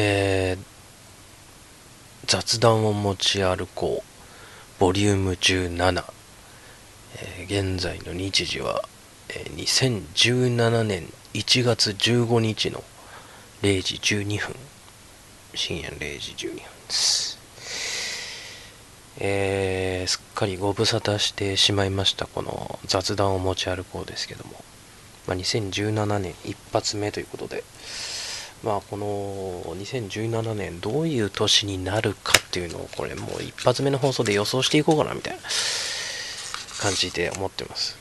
えー、雑談を持ち歩こう、ボリューム17、えー、現在の日時は、えー、2017年1月15日の0時12分、深夜0時12分です。えー、すっかりご無沙汰してしまいました、この雑談を持ち歩こうですけども、まあ、2017年一発目ということで、まあ、この2017年どういう年になるかっていうのをこれもう一発目の放送で予想していこうかなみたいな感じで思ってます。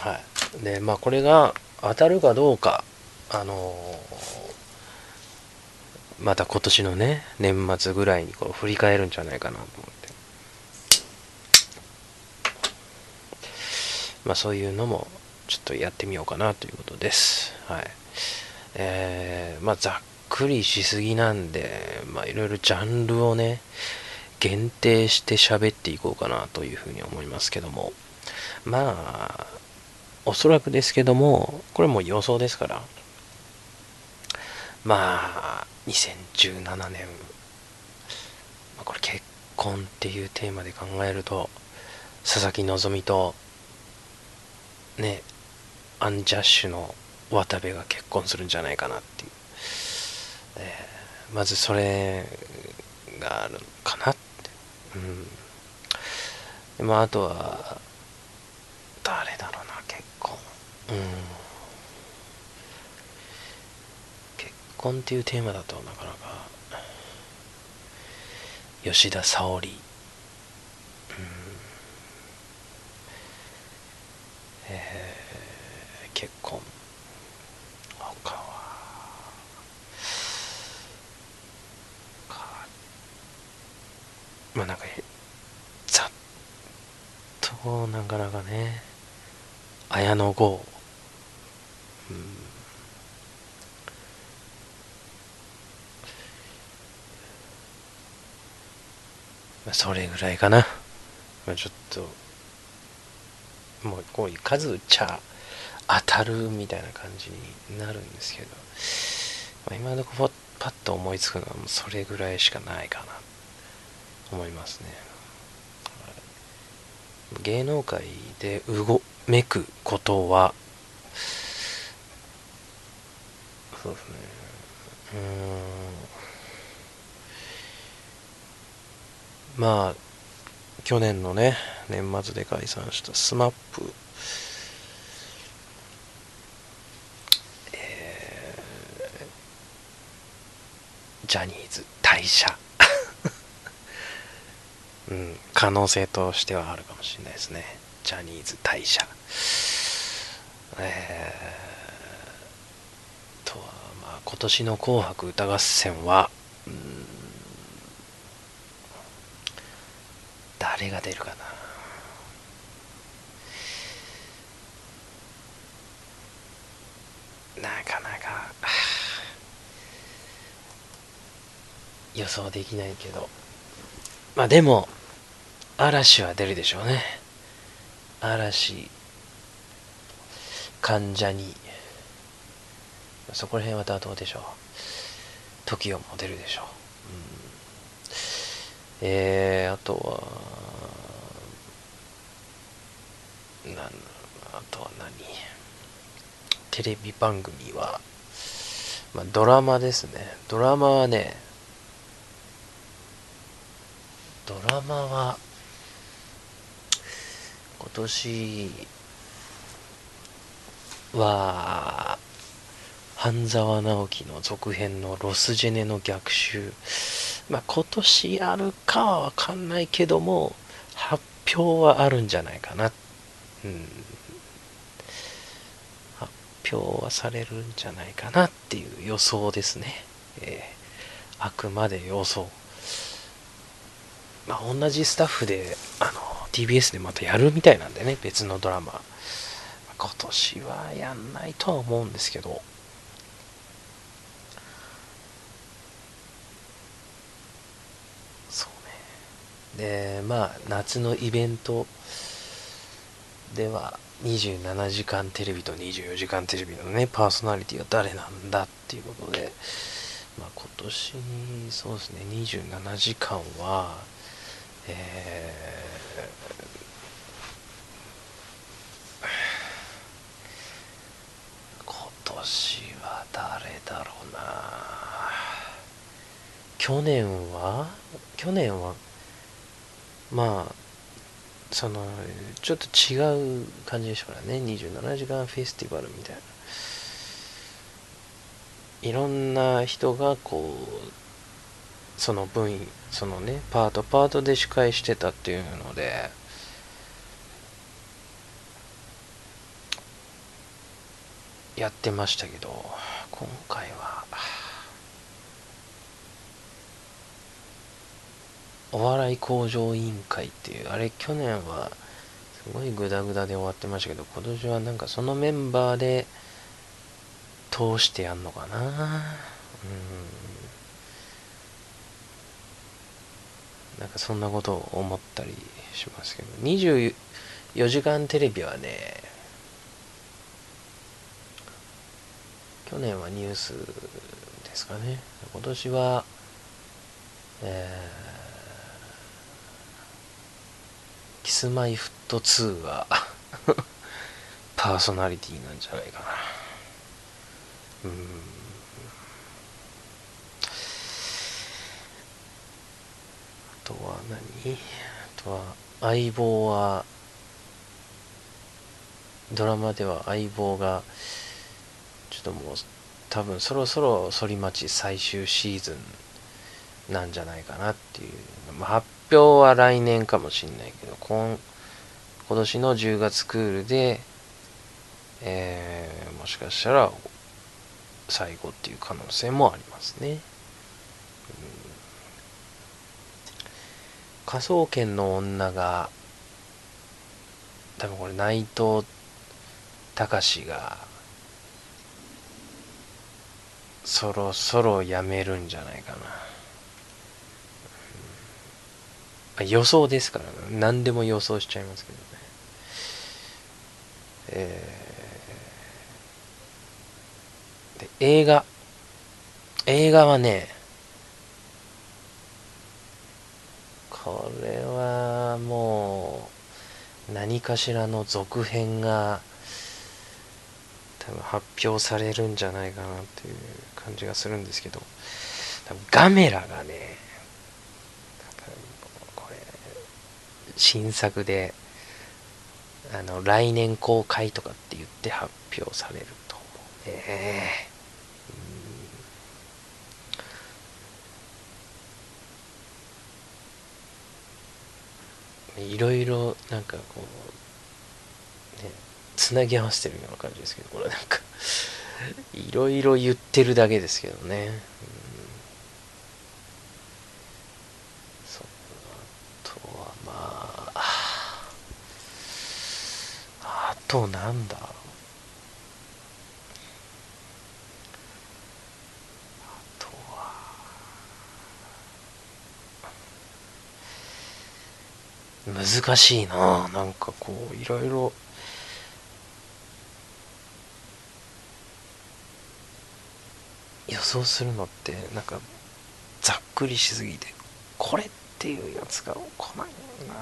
はい。で、まあこれが当たるかどうか、あのー、また今年のね、年末ぐらいにこう振り返るんじゃないかなと思って。まあそういうのもちょっとやってみようかなということです。はい。えー、まあ、ざっくりしすぎなんで、まあ、いろいろジャンルをね、限定して喋っていこうかなというふうに思いますけども、まあ、おそらくですけども、これも予想ですから、まあ、2017年、まあ、これ結婚っていうテーマで考えると、佐々木希と、ね、アンジャッシュの渡部が結婚するんじゃないかなっていう、えー、まずそれがあるのかなって。うん。まああとは誰だろうな結婚。うん。結婚っていうテーマだとなかなか吉田沙保里。うん。えー、結婚。まあなんかざっとなかなかね綾野剛。うん。まあそれぐらいかな。まあちょっともうこういう数打ちゃ当たるみたいな感じになるんですけど、まあ、今のところパッと思いつくのはそれぐらいしかないかな。思いますね。芸能界でうごめくことはそうですね。うん。まあ去年のね年末で解散した SMAP え、ジャニーズ退社。うん、可能性としてはあるかもしれないですね。ジャニーズ退社。えー、とは、まあ、今年の紅白歌合戦は、うん、誰が出るかな。なかなか、予想できないけど、まあでも、嵐は出るでしょうね。嵐、関ジャニ、そこら辺はどうでしょう。TOKIO も出るでしょう。うん、えー、あとは、なんあとは何テレビ番組は、まあ、ドラマですね。ドラマはね、ドラマは、今年は半沢直樹の続編のロスジェネの逆襲。まあ今年やるかはわかんないけども発表はあるんじゃないかな。うん。発表はされるんじゃないかなっていう予想ですね、えー、あくまで予想。まあ同じスタッフであの TBS でまたやるみたいなんでね、別のドラマ。今年はやんないとは思うんですけど、そうね。で、まあ、夏のイベントでは、27時間テレビと24時間テレビのね、パーソナリティは誰なんだっていうことで、まあ今年にそうですね27時間はえー、今年は誰だろうな。去年は？去年はまあそのちょっと違う感じでしょうからね。27時間フェスティバルみたいな。いろんな人がこうその分そのねパートパートで司会してたっていうのでやってましたけど今回はお笑い向上委員会っていうあれ去年はすごいグダグダで終わってましたけど今年はなんかそのメンバーで通してやんのかな。うん。なんかそんなことを思ったりしますけど。24時間テレビはね去年はニュースですかね。今年はえー、キスマイフット2が パーソナリティなんじゃないかな。うん。とは何？あとは相棒はドラマでは相棒がちょっともう多分そろそろ反町最終シーズンなんじゃないかなっていう、まあ、発表は来年かもしんないけど今今年の10月クールで、えー、もしかしたら最後っていう可能性もありますね。科捜研の女が多分これ内藤隆がそろそろやめるんじゃないかな、予想ですから、ね、何でも予想しちゃいますけどね。えーで、映画。映画はね、これはもう、何かしらの続編が、多分発表されるんじゃないかなっていう感じがするんですけど、多分ガメラがね、これ、新作で、あの、来年公開とかって言って発表されると思うね。いろいろなんかこうねつなぎ合わせてるような感じですけどこれなんか いろいろ言ってるだけですけどね、うん、そうあとはまああとなんだ？難しいな。なんかこういろいろ。予想するのってなんかざっくりしすぎてこれっていうやつが来ないな。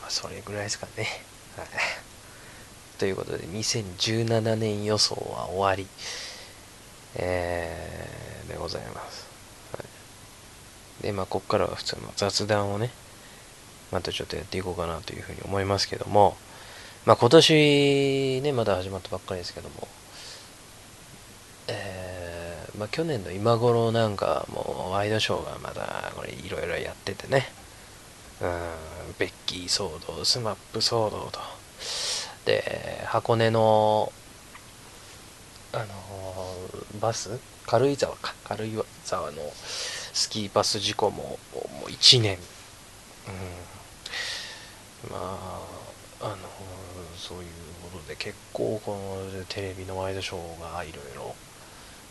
まあそれぐらいですかね。はい。ということで2017年予想は終わり。えー、でございます。はい、で、まあ、ここからは普通の雑談をね、またちょっとやっていこうかなというふうに思いますけども、まあ、今年ね、まだ始まったばっかりですけども、えー、まあ、去年の今頃なんかもうワイドショーがまだこれいろいろやっててね、うん、ベッキー騒動、 SMAP 騒動と、で、箱根のあのバス？軽井沢か。軽井沢のスキーバス事故ももう1年、うん、まああのそういうことで結構このテレビのワイドショーがいろいろ、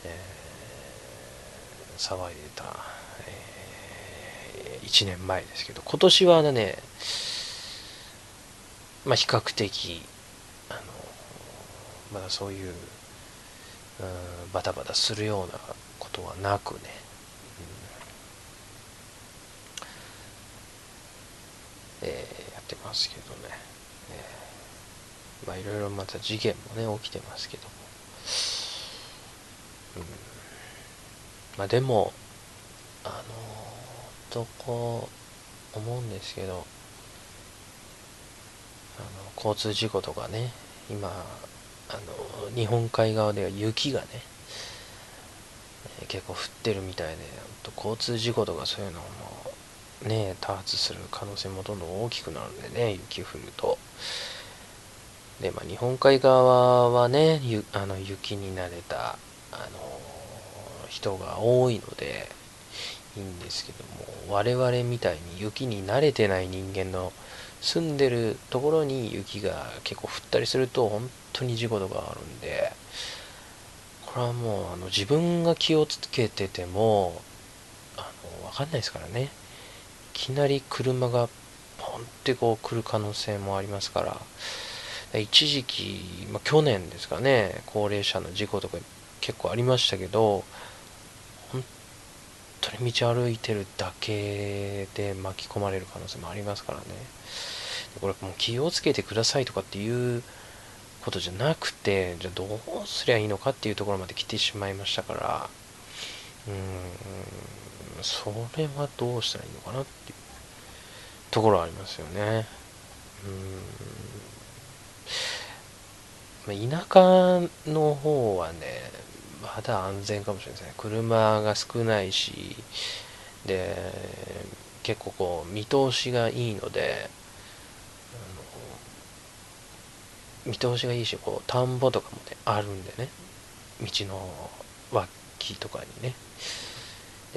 えー、騒いでた、えー、1年前ですけど今年はねまあ比較的あのまだそういう、うん、バタバタするようなことはなくね、うん、えー、やってますけどね、えー、まあいろいろまた事件もね起きてますけども、うん、まあでもあのとこ思うんですけどあの交通事故とかね今あの日本海側では雪がね結構降ってるみたいで交通事故とかそういうのもね多発する可能性もどんどん大きくなるんでね雪降ると。でまあ日本海側はねあの雪に慣れたあの人が多いのでいいんですけども我々みたいに雪に慣れてない人間の住んでるところに雪が結構降ったりすると本当に事故とかあるんでこれはもうあの自分が気をつけててもあの分かんないですからね。いきなり車がポンってこう来る可能性もありますから一時期、まあ、去年ですかね高齢者の事故とか結構ありましたけど本当に道歩いてるだけで巻き込まれる可能性もありますからね。これもう気をつけてくださいとかっていうことじゃなくてじゃあどうすりゃいいのかっていうところまで来てしまいましたからうーんそれはどうしたらいいのかなっていうところはありますよね。うん。田舎の方はねまだ安全かもしれないですね車が少ないしで結構こう見通しがいいので見通しがいいしこう田んぼとかもねあるんでね。道の脇とかにね。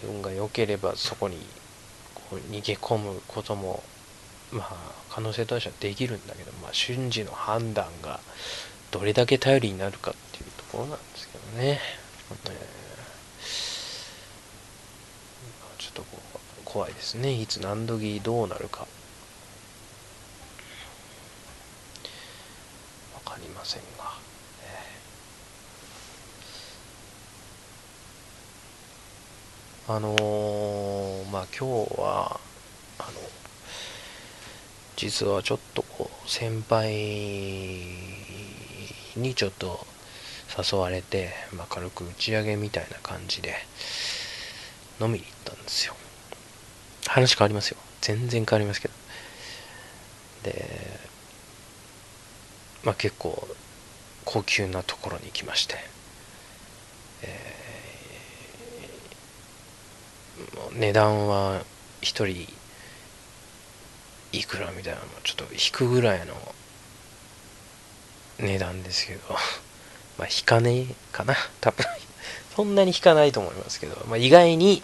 運が良ければそこにこう逃げ込むこともまあ可能性としてはできるんだけど、まあ、瞬時の判断がどれだけ頼りになるかっていうところなんですけどね。ちょっとこう怖いですね。いつ何時どうなるか。分かりませんが、あのー、まあ今日はあの実はちょっとこう先輩にちょっと誘われて、まあ、軽く打ち上げみたいな感じで飲みに行ったんですよ。話変わりますよ。全然変わりますけど。でまあ結構高級なところに行きまして、えー、値段は1人いくらみたいなのちょっと引くぐらいの値段ですけど まあ、引かねえかな。多分 そんなに引かないと思いますけど、まあ、意外に、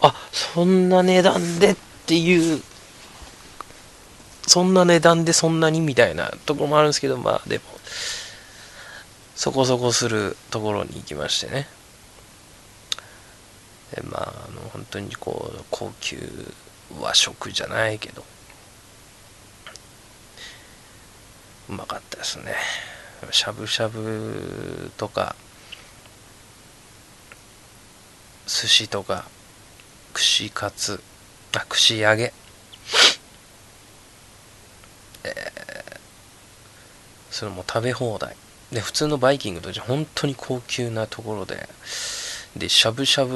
あ、そんな値段でっていう、そんな値段でそんなにみたいなところもあるんですけど、まあでも、そこそこするところに行きましてね。でまあ、あの、本当にこう、高級和食じゃないけど、うまかったですね。しゃぶしゃぶとか寿司とか串カツあ串揚げえー、それも食べ放題。で普通のバイキングとじゃ本当に高級なところで。でしゃぶしゃぶ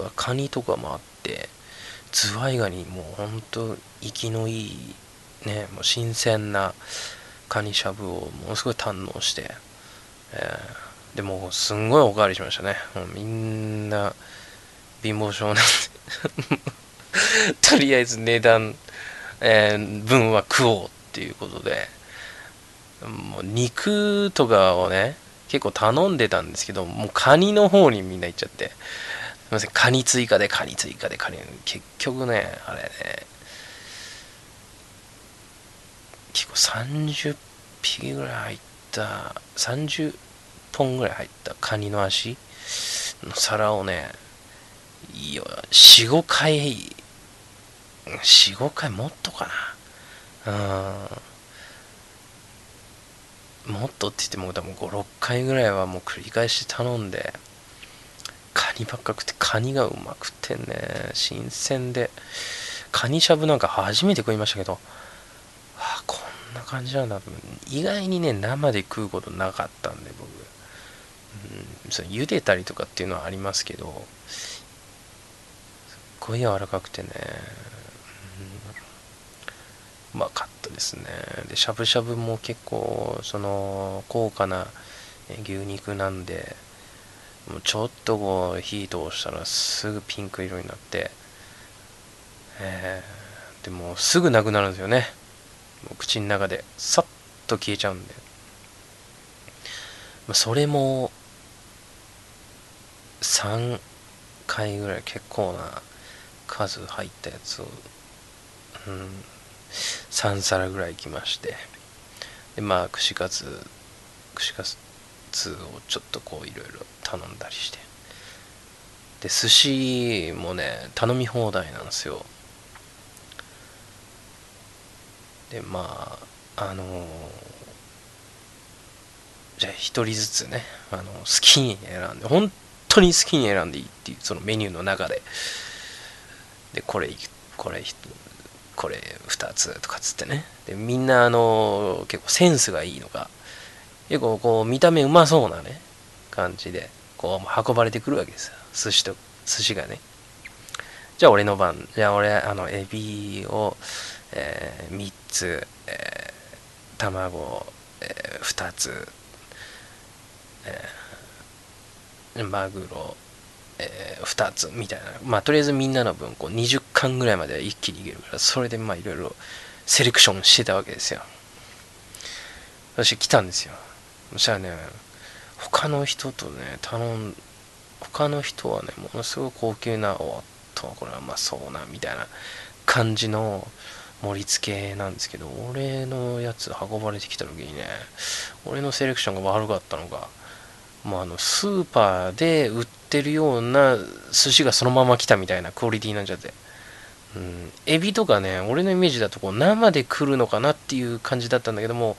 はカニとかもあってズワイガニもう本当生きのいいねもう新鮮なカニしゃぶをものすごい堪能して、えー、でもすんごいおかわりしましたね。もうみんな貧乏症なんで。とりあえず値段、えー、分は食おうっていうことでもう肉とかをね結構頼んでたんですけどもうカニの方にみんな行っちゃって。すいませんカニ追加でカニ追加でカニ。結局ねあれね結構30匹ぐらい入った30本ぐらい入ったカニの足の皿をね45回45回もっとかなうんもっとって言っても多分56回ぐらいはもう繰り返し頼んでカニばっか食ってカニがうまくてね。新鮮で。カニしゃぶなんか初めて食いましたけどあこんな感じなんだ意外にね生で食うことなかったんで僕、うん、そ茹でたりとかっていうのはありますけどすっごい柔らかくてね、う、まかったですね。でしゃぶしゃぶも結構その高価な牛肉なんでもうちょっとこう火通したらすぐピンク色になってえー、でもすぐなくなるんですよね。もう口の中でさっと消えちゃうんで、まあ、それも3回ぐらい結構な数入ったやつを、うん、3皿ぐらいきまして。でまあ串カツ串カツをちょっとこういろいろ頼んだりして。で寿司もね頼み放題なんですよ。でまああのー、じゃあ一人ずつねあの好きに選んで本当に好きに選んでいいっていうそのメニューの中で。でこれこれこれ2つとかっつってね。でみんなあの、結構センスがいいのか。結構こう見た目うまそうなね感じでこう運ばれてくるわけですよ。寿司と寿司がね。じゃあ俺の番じゃあ俺あのエビをえー、3つ、えー、卵、えー、2つ、えー、マグロ、えー、2つみたいな。まあとりあえずみんなの分こう20巻ぐらいまでは一気にいけるからそれでまあいろいろセレクションしてたわけですよ。そして来たんですよ。そしたらね他の人とね頼ん他の人はねものすごい高級なおっとこれはまあそうなみたいな感じの盛り付けなんですけど俺のやつ運ばれてきた時にね俺のセレクションが悪かったのかもうあのスーパーで売ってるような寿司がそのまま来たみたいなクオリティなんじゃって。うん、エビとかね俺のイメージだとこう生で来るのかなっていう感じだったんだけども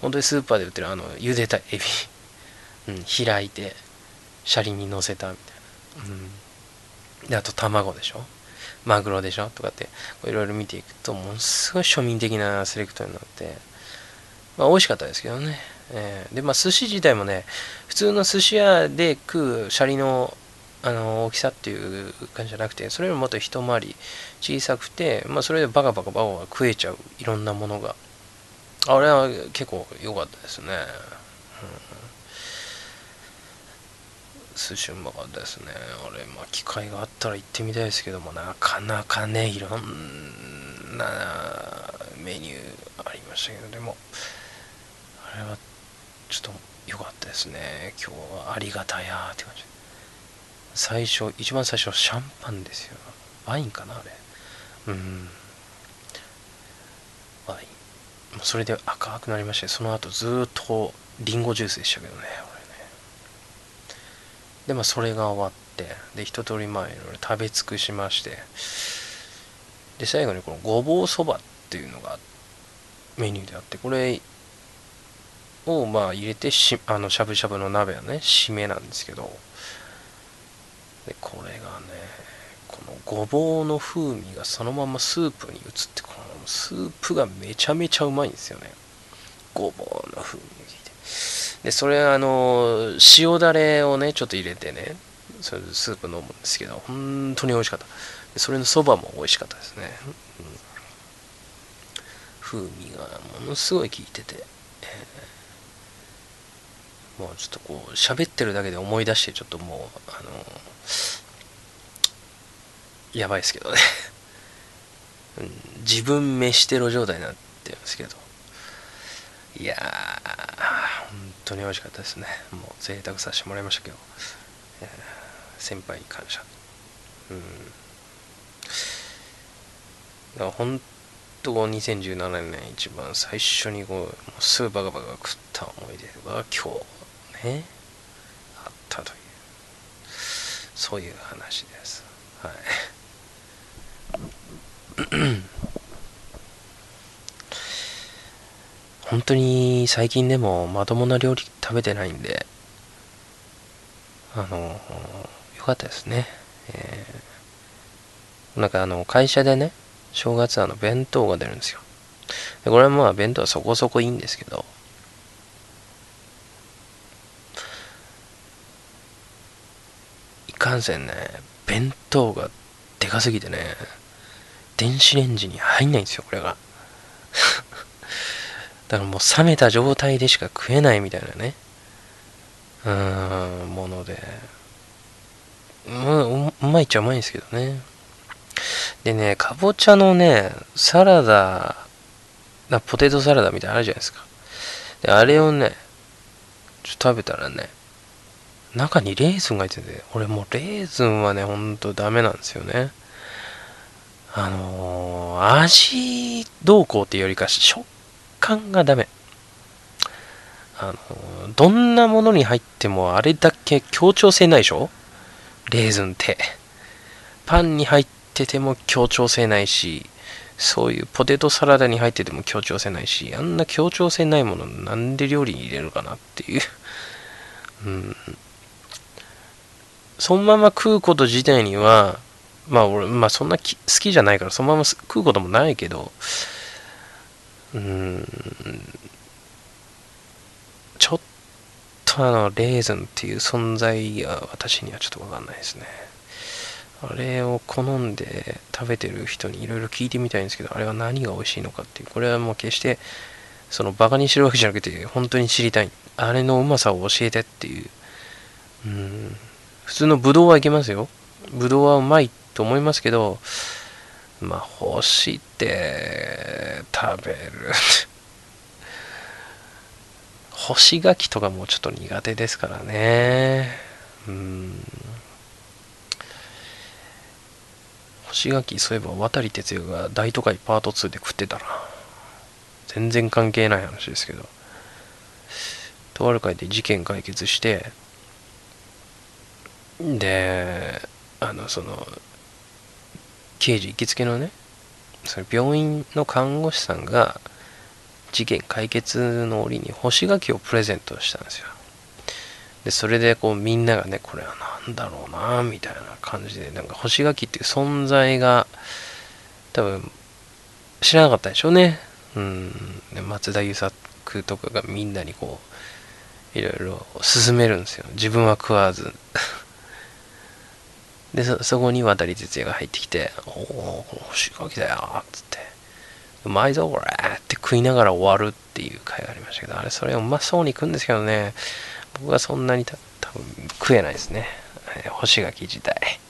本当にスーパーで売ってるあの茹でたエビ、うん、開いてシャリに乗せたみたいな、うん、であと卵でしょ？マグロでしょ？とかっていろいろ見ていくとものすごい庶民的なセレクトになって、まあ、美味しかったですけどね、えー、でまあ寿司自体もね普通の寿司屋で食うシャリのあの大きさっていう感じじゃなくてそれよりもっと一回り小さくて、まあ、それでバカバカバカバカ食えちゃういろんなものが。あれは結構良かったですね、うん。寿司うまかったですね。あれまあ機会があったら行ってみたいですけどもなかなかねいろんなメニューありましたけどでもあれはちょっと良かったですね。今日はありがたやって感じ。最初一番最初はシャンパンですよ。ワインかなあれ。うん。ワイン。それで赤くなりましてその後ずっとリンゴジュースでしたけどね俺ね。でまあそれが終わってで一通りまあいろいろ食べ尽くしまして。で最後にこのごぼうそばっていうのがメニューであってこれをまあ入れてしあのしゃぶしゃぶの鍋はね締めなんですけど。でこれがねこのごぼうの風味がそのままスープに移ってこのスープがめちゃめちゃうまいんですよね。ごぼうの風味がいてでそれあの塩だれをねちょっと入れてねそれスープ飲むんですけど本当に美味しかった。それのそばも美味しかったですね、うん、風味がものすごい効いてて、もうちょっとこう喋ってるだけで思い出してちょっともうあのやばいですけどね うん、自分飯テロ状態になってますけどいやー、本当に美味しかったですね。もう贅沢させてもらいましたけど、えー、先輩に感謝。うん。だから本当2017年一番最初にこう、もうすぐバカバカ食った思い出が今日ね、あったという、そういう話です。はい。本当に最近でもまともな料理食べてないんで、あの、よかったですね。えー、なんかあの、会社でね、正月あの、弁当が出るんですよ。でこれはまあ、弁当はそこそこいいんですけど、かんせんね、弁当がでかすぎてね、電子レンジに入んないんですよ、これが。だからもう冷めた状態でしか食えないみたいなね、うーん、もので、ううまいっちゃうまいんですけどね。でね、かぼちゃのね、サラダ、なポテトサラダみたいなのあるじゃないですか。で、あれをね、ちょっと食べたらね、中にレーズンが入ってて、俺もうレーズンはね、ほんとダメなんですよね。あのー、味どうこうっていうよりか食感がダメ。あのー、どんなものに入ってもあれだけ協調性ないでしょ？レーズンって。パンに入ってても協調性ないし、そういうポテトサラダに入ってても協調性ないし、あんな協調性ないものなんで料理に入れるかなっていう。うん。そのまま食うこと自体には、まあ俺、まあそんな好きじゃないからそのまま食うこともないけど、うーん、ちょっとあの、レーズンっていう存在が私にはちょっとわかんないですね。あれを好んで食べてる人にいろいろ聞いてみたいんですけど、あれは何が美味しいのかっていう、これはもう決して、そのバカにしてるわけじゃなくて、本当に知りたい。あれのうまさを教えてっていう。うん。普通のブドウはいけますよ。ブドウはうまいと思いますけど、まあ、干して食べる。干し柿とかもちょっと苦手ですからね。うん。干し柿、そういえば渡哲也が大都会パート2で食ってたな。全然関係ない話ですけど。とある会で事件解決して、で、あの、その、刑事行きつけのね、その病院の看護師さんが、事件解決の折に干し柿をプレゼントしたんですよ。で、それでこうみんながね、これは何だろうな、みたいな感じで、なんか干し柿っていう存在が、多分、知らなかったでしょうね。うん。で松田優作とかがみんなにこう、いろいろ勧めるんですよ。自分は食わず。でそ、そこに渡り哲也が入ってきて、おお、干し柿だよ、つって、うまいぞ、これって食いながら終わるっていう回がありましたけど、あれ、それうまそうに食うんですけどね、僕はそんなにた多分食えないですね。えー、干し柿自体。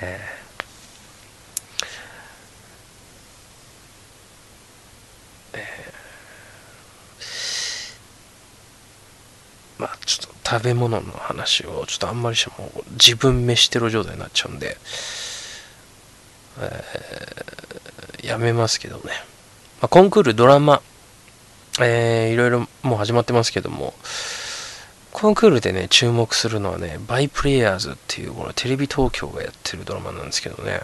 えーまあちょっと食べ物の話をちょっとあんまりしても自分飯テロ状態になっちゃうんで、えー、やめますけどね。まあ、コンクールドラマ、えー、いろいろもう始まってますけども、コンクールでね、注目するのはね、バイプレイヤーズっていう、このテレビ東京がやってるドラマなんですけどね。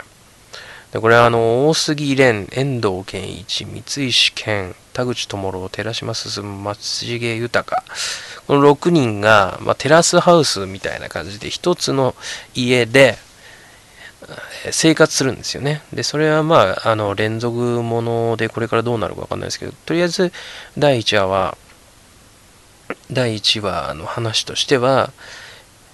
でこれはあの、大杉蓮、遠藤健一、三石健、田口智郎、寺島進、松重豊、この6人が、まあ、テラスハウスみたいな感じで一つの家で生活するんですよね。で、それはまあ、あの、連続ものでこれからどうなるかわかんないですけど、とりあえず第1話は、第1話の話としては、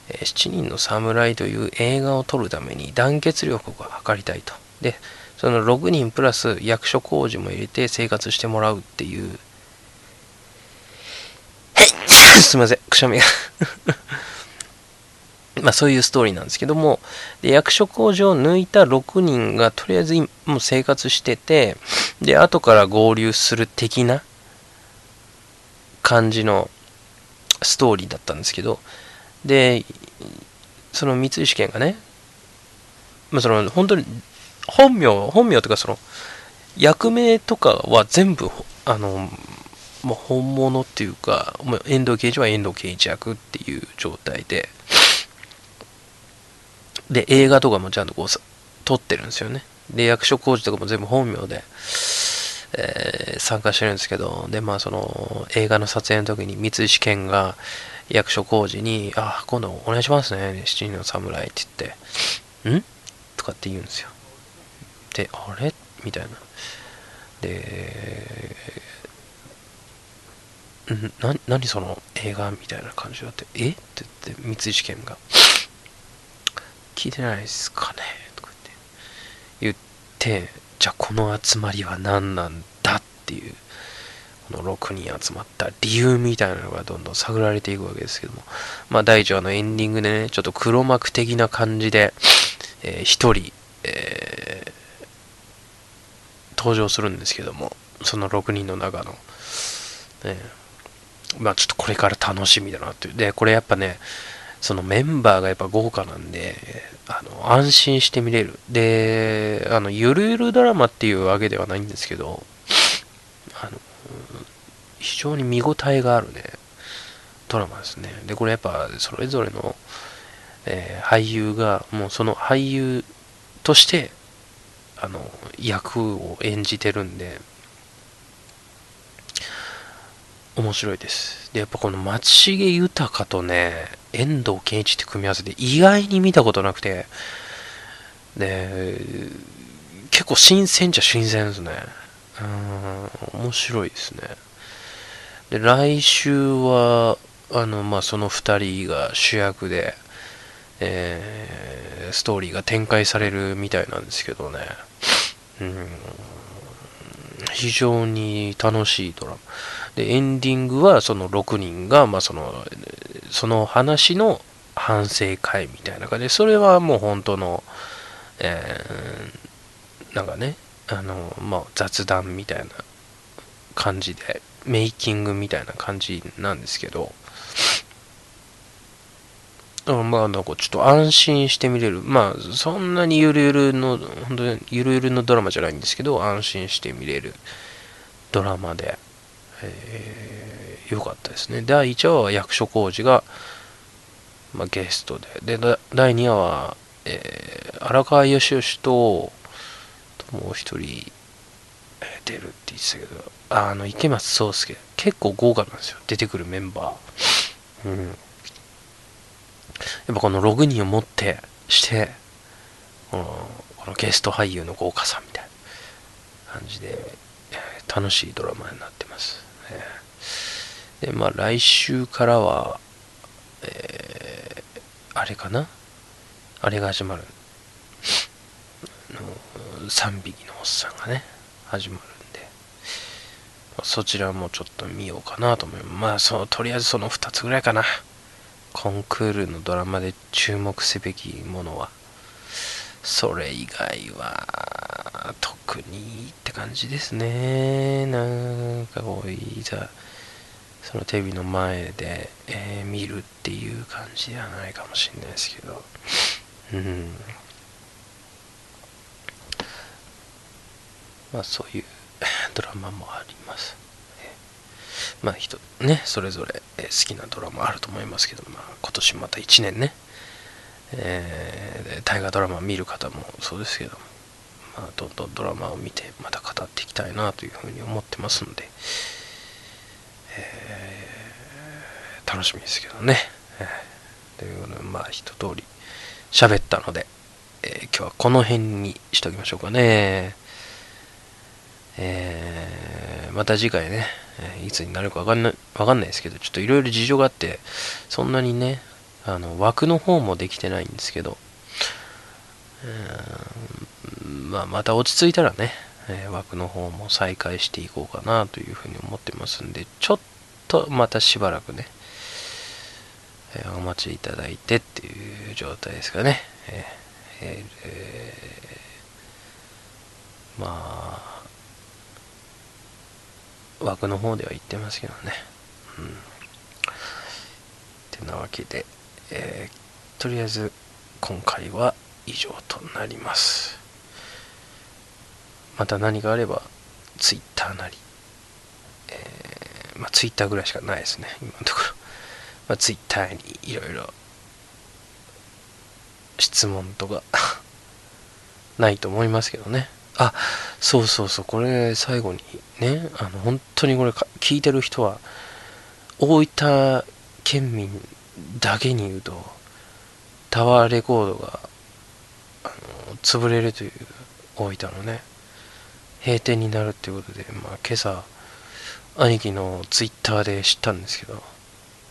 7人の侍という映画を撮るために団結力を図りたいと。で、その6人プラス役所工事も入れて生活してもらうっていう。すいません、くしゃみが。まあそういうストーリーなんですけども、で役所工事を抜いた6人がとりあえずもう生活してて、で、後から合流する的な感じのストーリーだったんですけど、で、その三石健がね、まあその本当に本名、本名というかその役名とかは全部、あの、まあ、本物っていうか、まあ、遠藤刑事は遠藤刑事役っていう状態で、で、映画とかもちゃんとこう撮ってるんですよね。で、役所工事とかも全部本名で、えー、参加してるんですけど、で、まあその映画の撮影の時に三石健が役所広司に、あ、今度お願いしますね、七人の侍って言って、ん？とかって言うんですよ。で、あれ？みたいな。で、何その映画みたいな感じだって、え？って言って、三石健が、聞いてないですかね？とか言って、言って、じゃあこの集まりは何なんだっていう、この6人集まった理由みたいなのがどんどん探られていくわけですけども、まあ第1話のエンディングでね、ちょっと黒幕的な感じで、えー、1人、えー、登場するんですけども、その6人の中の、ね、まあちょっとこれから楽しみだなっていう。で、これやっぱね、そのメンバーがやっぱ豪華なんで、あの、安心して見れる。で、あの、ゆるゆるドラマっていうわけではないんですけど、あの、非常に見応えがあるね、ドラマですね。で、これやっぱ、それぞれの、えー、俳優が、もうその俳優として、あの、役を演じてるんで、面白いです。で、やっぱこの松重豊とね、遠藤健一って組み合わせで意外に見たことなくて、で、結構新鮮じゃ新鮮ですね。うん、面白いですね。で、来週は、あの、まあ、その2人が主役で、えー、ストーリーが展開されるみたいなんですけどね。うん、非常に楽しいドラマ。で、エンディングはその6人が、まあ、その、その話の反省会みたいな感じで、それはもう本当の、えー、なんかね、あの、まあ、雑談みたいな感じで、メイキングみたいな感じなんですけど、まあ、なんかちょっと安心して見れる。まあ、そんなにゆるゆるの、本当にゆるゆるのドラマじゃないんですけど、安心して見れるドラマで、えー、よかったですね。第1話は役所広司が、まあ、ゲストで、で、第2話は、えー、荒川義義と、ともう一人、出るって言ってたけど、ああの、池松壮亮、結構豪華なんですよ、出てくるメンバー。うん。やっぱこの6人をもってして、このこのゲスト俳優の豪華さみたいな感じで、楽しいドラマになってます。で、まあ来週からは、えー、あれかな？あれが始まる。の3匹のおっさんがね、始まるんで、そちらもちょっと見ようかなと思います。まあ、その、とりあえずその2つぐらいかな。コンクールのドラマで注目すべきものは、それ以外は、特にって感じですね。なんかこう、いざ、そのテレビの前で、えー、見るっていう感じではないかもしれないですけど、うん。まあそういう ドラマもあります。まあ人ね、それぞれ好きなドラマあると思いますけど、まあ今年また1年ね、えー、大河ドラマ見る方もそうですけども、まあどんどんドラマを見てまた語っていきたいなというふうに思ってますので、えー、楽しみですけどね。えー、ということで、まあ、一通り喋ったので、え、今日はこの辺にしときましょうかね。えー、また次回ね、いつになるかわかんない、わかんないですけど、ちょっといろいろ事情があって、そんなにね、あの、枠の方もできてないんですけど、まあ、また落ち着いたらね、えー、枠の方も再開していこうかなというふうに思ってますんで、ちょっとまたしばらくね、えー、お待ちいただいてっていう状態ですかね。えーえー、まあ、枠の方では言ってますけどね。うん。てなわけで、えー、とりあえず今回は以上となります。また何かあれば、ツイッターなり、えー、まあ、ツイッターぐらいしかないですね、今のところ。まあ、ツイッターにいろいろ質問とか ないと思いますけどね。あ、そうそうそう、これ最後にね、あの、本当にこれ聞いてる人は、大分県民だけに言うと、タワーレコードが、あの、潰れるという、大分のね、閉店になるっていうことで、まあ今朝、兄貴のツイッターで知ったんですけど、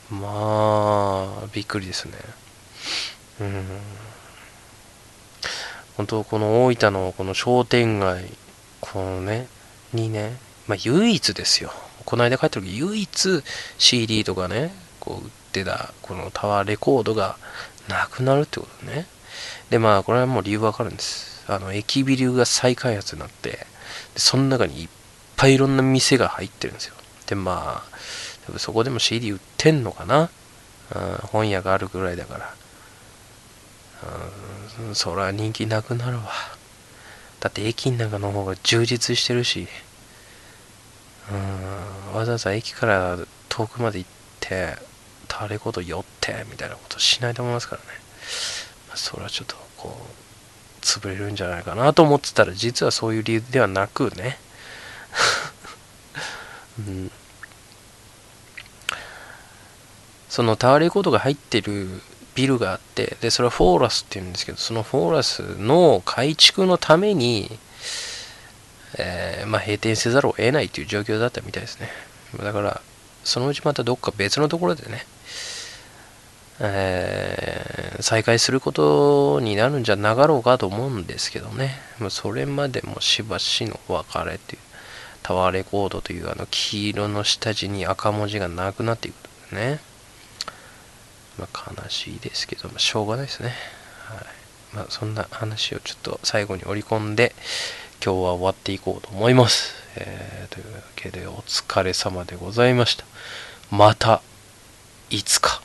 まあ、びっくりですね。うん。本当この大分のこの商店街、このね、にね、まあ唯一ですよ。この間帰った時唯一 CD とかね、こう売ってたこのタワーレコードがなくなるってことね。で、まあこれはもう理由わかるんです。あの、駅ビルが再開発になって、でその中にいっぱいいろんな店が入ってるんですよ。で、まあ、多分そこでも CD 売ってんのかな、うん、本屋があるぐらいだから。うん、そら人気なくなるわ。だって駅の中の方が充実してるし、うん、わざわざ駅から遠くまで行って、タレコード寄って、みたいなことしないと思いますからね。それはちょっと、こう、潰れるんじゃないかなと思ってたら、実はそういう理由ではなくね。うん、そのタワーレコードが入ってるビルがあって、で、それはフォーラスっていうんですけど、そのフォーラスの改築のために、えー、まあ、閉店せざるを得ないという状況だったみたいですね。だから、そのうちまたどっか別のところでね、えー、再開することになるんじゃなかろうかと思うんですけどね。ま、それまでもしばしの別れっていう、タワーレコードというあの黄色の下地に赤文字がなくなっていくね。まあ、悲しいですけど、まあ、しょうがないですね。はいまあ、そんな話をちょっと最後に織り込んで、今日は終わっていこうと思います。えー、というわけで、お疲れ様でございました。また、いつか。